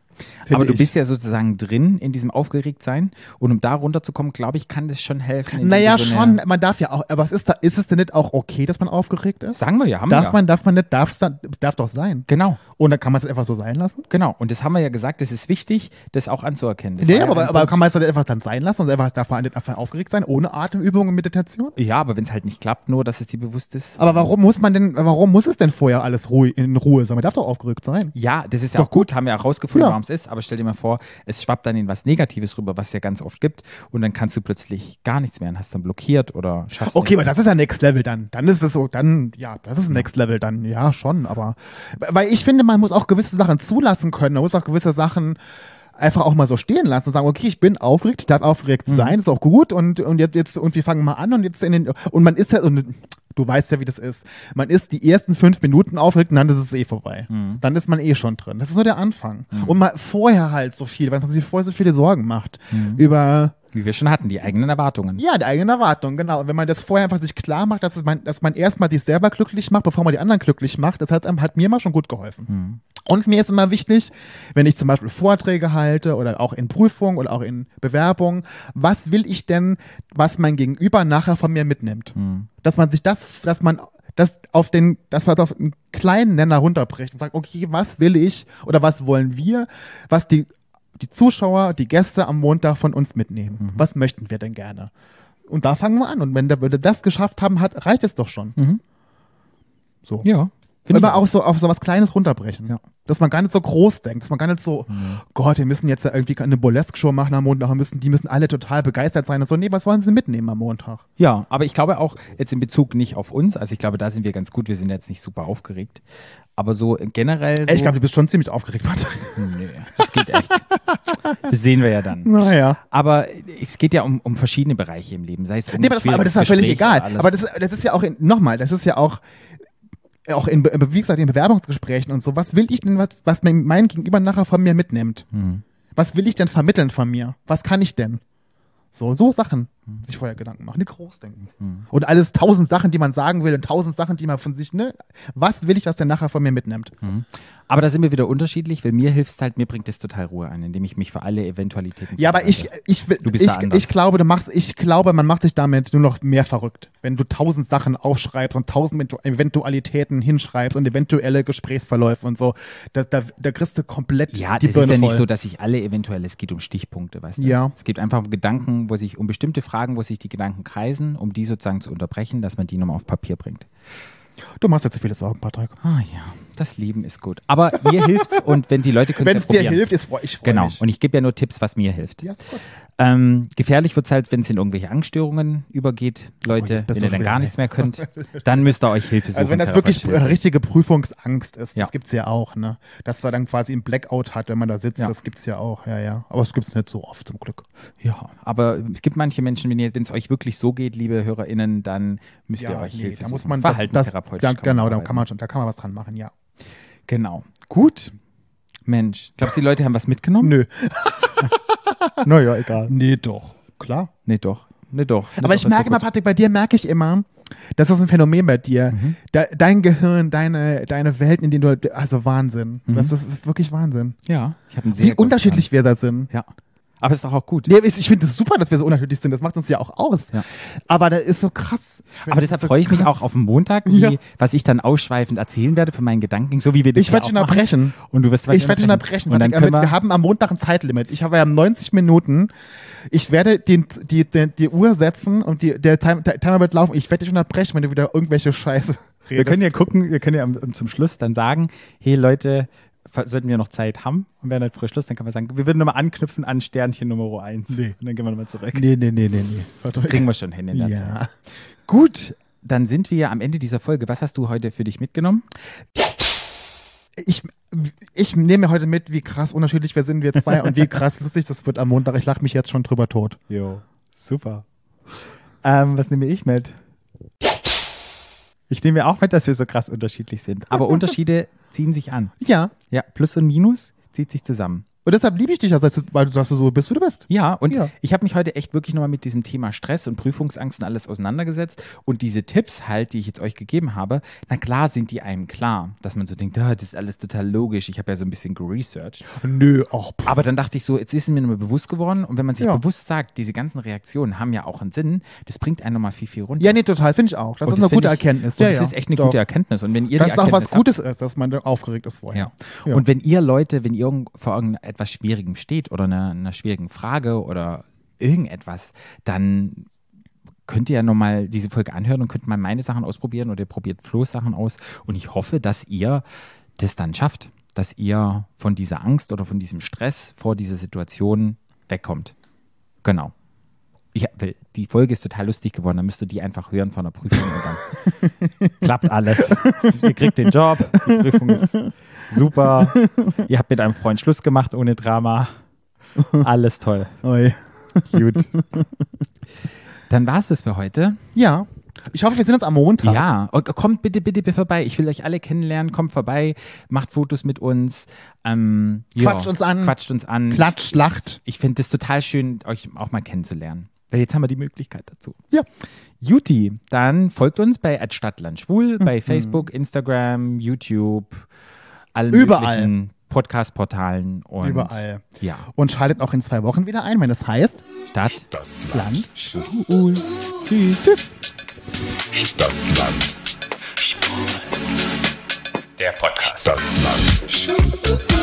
Aber du ich. bist ja sozusagen drin in diesem Aufgeregtsein und um da runterzukommen, glaube ich, kann das schon helfen. Naja, so schon, man darf ja auch, aber was ist da, ist es denn nicht auch okay, dass man aufgeregt ist? sagen wir ja, haben darf wir ja. man, darf man nicht, darf es dann, darf doch sein. Genau, Und dann kann man es einfach so sein lassen? genau. Und das haben wir ja gesagt, das ist wichtig, das auch anzuerkennen. Das Nee, war ja aber, kann man es dann einfach dann sein lassen und einfach, darf man nicht einfach aufgeregt sein, ohne Atemübungen und Meditation? Ja, aber wenn es halt nicht klappt, nur, dass es dir bewusst ist. Aber warum muss man denn, warum muss es denn vorher alles ruhig, in Ruhe sein? Man darf doch aufgeregt sein. Ja, das ist ja Doch auch gut, haben wir auch rausgefunden, Ja. warum es ist. Aber stell dir mal vor, es schwappt dann in was Negatives rüber, was es ja ganz oft gibt. Und dann kannst du plötzlich gar nichts mehr und hast dann blockiert oder schaffst Okay, aber das ist ja Next Level dann. Dann ist es so, dann, ja, das ist Next Level dann, ja, schon, aber, weil ich finde, man muss auch gewisse Sachen zulassen können. Man muss auch gewisse Sachen einfach auch mal so stehen lassen und sagen, okay, ich bin aufgeregt, ich darf aufgeregt Mhm. sein, ist auch gut und, und jetzt, jetzt, und wir fangen mal an und jetzt in den, und man ist ja, und du weißt ja, wie das ist. Man ist die ersten fünf Minuten aufgeregt und dann ist es eh vorbei. Mhm. Dann ist man eh schon drin. Das ist nur der Anfang. Und mal vorher halt so viel, weil man sich vorher so viele Sorgen macht Mhm. über, Wie wir schon hatten, die eigenen Erwartungen. ja, die eigenen Erwartungen, genau. Und wenn man das vorher einfach sich klar macht, dass, man, dass man erstmal sich selber glücklich macht, bevor man die anderen glücklich macht, das hat, einem- hat mir mal schon gut geholfen. Und mir ist immer wichtig, wenn ich zum Beispiel Vorträge halte oder auch in Prüfungen oder auch in Bewerbungen, was will ich denn, was mein Gegenüber nachher von mir mitnimmt? Dass man sich das, dass man das auf den, das auf einen kleinen Nenner runterbricht und sagt, okay, was will ich oder was wollen wir, was die, die Zuschauer, die Gäste am Montag von uns mitnehmen? Was möchten wir denn gerne? Und da fangen wir an. Und wenn wir das geschafft haben, hat, reicht es doch schon. So. Ja. Finde ich Immer auch so auf so was Kleines runterbrechen. Ja. Dass man gar nicht so groß denkt, dass man gar nicht so, Gott, wir müssen jetzt ja irgendwie eine Burlesque-Show machen am Montag, müssen, die müssen alle total begeistert sein und so. Nee, was wollen sie mitnehmen am Montag? Ja, aber ich glaube auch jetzt in Bezug nicht auf uns, also ich glaube, da sind wir ganz gut, wir sind jetzt nicht super aufgeregt. Aber so generell. So, Ich glaube, du bist schon ziemlich aufgeregt, Patrick. nee, das geht echt. Das sehen wir ja dann. Naja. Aber es geht ja um, um verschiedene Bereiche im Leben, sei es um Nee, aber das, aber das ist ja völlig egal. Aber das, das ist ja auch, nochmal, das ist ja auch, auch in, wie gesagt, in Bewerbungsgesprächen und so. Was will ich denn, was, was mein, Gegenüber nachher von mir mitnimmt? Hm. Was will ich denn vermitteln von mir? Was kann ich denn? So, so Sachen Hm. sich vorher Gedanken machen, nicht groß denken. Und alles tausend Sachen, die man sagen will und tausend Sachen, die man von sich, ne? Was will ich, was der nachher von mir mitnimmt? Aber da sind wir wieder unterschiedlich, weil mir hilft es halt, mir bringt es total Ruhe ein, indem ich mich für alle Eventualitäten. Ja, aber ich, ich, will- Du bist ich, ich glaube, du machst, ich glaube, man macht sich damit nur noch mehr verrückt. Wenn du tausend Sachen aufschreibst und tausend Eventu- Eventualitäten hinschreibst und eventuelle Gesprächsverläufe und so, da, da, da kriegst du komplett Ja, die das Birne ist ja nicht voll. so, dass sich alle eventuell, es geht um Stichpunkte, weißt du? Ja. Es geht einfach um Gedanken, wo sich, um bestimmte Fragen, wo sich die Gedanken kreisen, um die sozusagen zu unterbrechen, dass man die nochmal auf Papier bringt. Du machst jetzt zu viele Sorgen, Patrick. Ah ja. Das Leben ist gut. Aber mir hilft's und wenn die Leute können Wenn ja es dir probieren. hilft, ist freu- ich freue Genau. mich. Und ich gebe ja nur Tipps, was mir hilft. ja, ist gut. Ähm, gefährlich wird es halt, wenn es in irgendwelche Angststörungen übergeht. Leute, jetzt bist wenn ihr dann gar nichts mehr könnt, dann müsst ihr euch Hilfe suchen. Also wenn das wirklich Hilfe. richtige Prüfungsangst ist, Ja. das gibt's ja auch, ne? Dass man dann quasi einen Blackout hat, wenn man da sitzt, Ja. das gibt's ja auch, ja, ja. Aber es gibt's nicht so oft zum Glück. Ja, aber es gibt manche Menschen, wenn es euch wirklich so geht, liebe HörerInnen, dann müsst ihr euch Hilfe da suchen. muss man das, das, Verhaltenstherapeutisch ja, kann man genau, da kann man schon, da kann man was dran machen, ja. Genau. Gut. Mensch, glaubst du, die Leute haben was mitgenommen? Nö. Naja, egal. Nee, doch. Klar. Nee, doch. Nee, doch. Nee, Aber doch, ich merke immer. Patrick, bei dir merke ich immer, das ist ein Phänomen bei dir. Mhm. Da, dein Gehirn, deine, deine Welten, in denen du, also Wahnsinn. Mhm. Das, ist, das ist wirklich Wahnsinn. Ja, ich einen sehr Wie unterschiedlich wir da sind. Plan. Ja. Aber ist doch auch gut. Nee, ich finde es super, dass wir so unterschiedlich sind. Das macht uns ja auch aus. Ja. Aber da ist so krass. Aber deshalb so freue ich mich krass. auch auf den Montag, wie, Ja. was ich dann ausschweifend erzählen werde von meinen Gedanken, so wie wir das Ich werde machen. unterbrechen. Und du wirst was Ich werde dich unterbrechen. Und dann wir, wir, haben am Montag ein Zeitlimit. Ich habe ja 90 Minuten. Ich werde den, die, die, die Uhr setzen und die, der Time- der Timer wird laufen. Ich werde dich unterbrechen, wenn du wieder irgendwelche Scheiße redest. wir können ja gucken, wir können ja zum Schluss dann sagen, hey Leute, sollten wir noch Zeit haben und werden halt früh Schluss, dann kann man sagen, wir würden nochmal anknüpfen an Sternchen Nummer 1. Nee. Und dann gehen wir nochmal zurück. Nee, nee, nee, nee, nee. Das kriegen wir schon hin in der Zeit. Ja. Gut, dann sind wir am Ende dieser Folge. Was hast du heute für dich mitgenommen? Ich, ich nehme heute mit, wie krass unterschiedlich wir sind, wir zwei, und wie krass lustig das wird am Montag. Ich lache mich jetzt schon drüber tot. Jo, super. Ähm, was nehme ich mit? Ich nehme auch mit, dass wir so krass unterschiedlich sind. Aber Unterschiede ziehen sich an. Ja. Ja, Plus und Minus zieht sich zusammen. Und deshalb liebe ich dich, du- weil du sagst, du so bist, wie du bist. Ja, und Ja. ich habe mich heute echt wirklich nochmal mit diesem Thema Stress und Prüfungsangst und alles auseinandergesetzt. Und diese Tipps halt, die ich jetzt euch gegeben habe, na klar sind die einem klar, dass man so denkt, ah, das ist alles total logisch. Ich habe ja so ein bisschen geresearched. Nö, auch. pff. Aber dann dachte ich so, jetzt ist es mir nochmal bewusst geworden. Und wenn man sich Ja. bewusst sagt, diese ganzen Reaktionen haben ja auch einen Sinn, das bringt einen nochmal viel, viel runter. Ja, nee, total, finde ich auch. Das Und ist eine find gute ich- Erkenntnis. Ja, das ist echt eine Doch. gute Erkenntnis. Und wenn ihr Dass die es auch was habt- Gutes ist, dass man aufgeregt ist vorher. Ja. Und wenn ihr Leute, wenn ihr vor irgendetwas Schwierigem steht oder einer, einer schwierigen Frage oder irgendetwas, dann könnt ihr ja nochmal diese Folge anhören und könnt mal meine Sachen ausprobieren oder ihr probiert Flo's Sachen aus. Und ich hoffe, dass ihr das dann schafft, dass ihr von dieser Angst oder von diesem Stress vor dieser Situation wegkommt. Genau. Ich, die Folge ist total lustig geworden, dann müsst ihr die einfach hören von der Prüfung und dann klappt alles. ihr kriegt den Job, die Prüfung ist super. Ihr habt mit einem Freund Schluss gemacht ohne Drama. Alles toll. Oi. Gut. Dann war es das für heute. Ja. Ich hoffe, wir sehen uns am Montag. Ja, und kommt bitte, bitte, bitte vorbei. Ich will euch alle kennenlernen. Kommt vorbei, macht Fotos mit uns. Ähm, ja, Quatscht uns an. Quatscht uns an. Klatsch, lacht. Ich finde es total schön, euch auch mal kennenzulernen. Weil jetzt haben wir die Möglichkeit dazu. Ja. Juti, dann folgt uns bei Stadtland Schwul, Mhm. bei Facebook, Instagram, YouTube, allen Überall. möglichen Podcast-Portalen und Überall. ja, Und schaltet auch in zwei Wochen wieder ein, wenn es heißt Stadt, Land. Schwul. Tschüss. Tschüss. Stadtland. Der Podcast. Stadtland.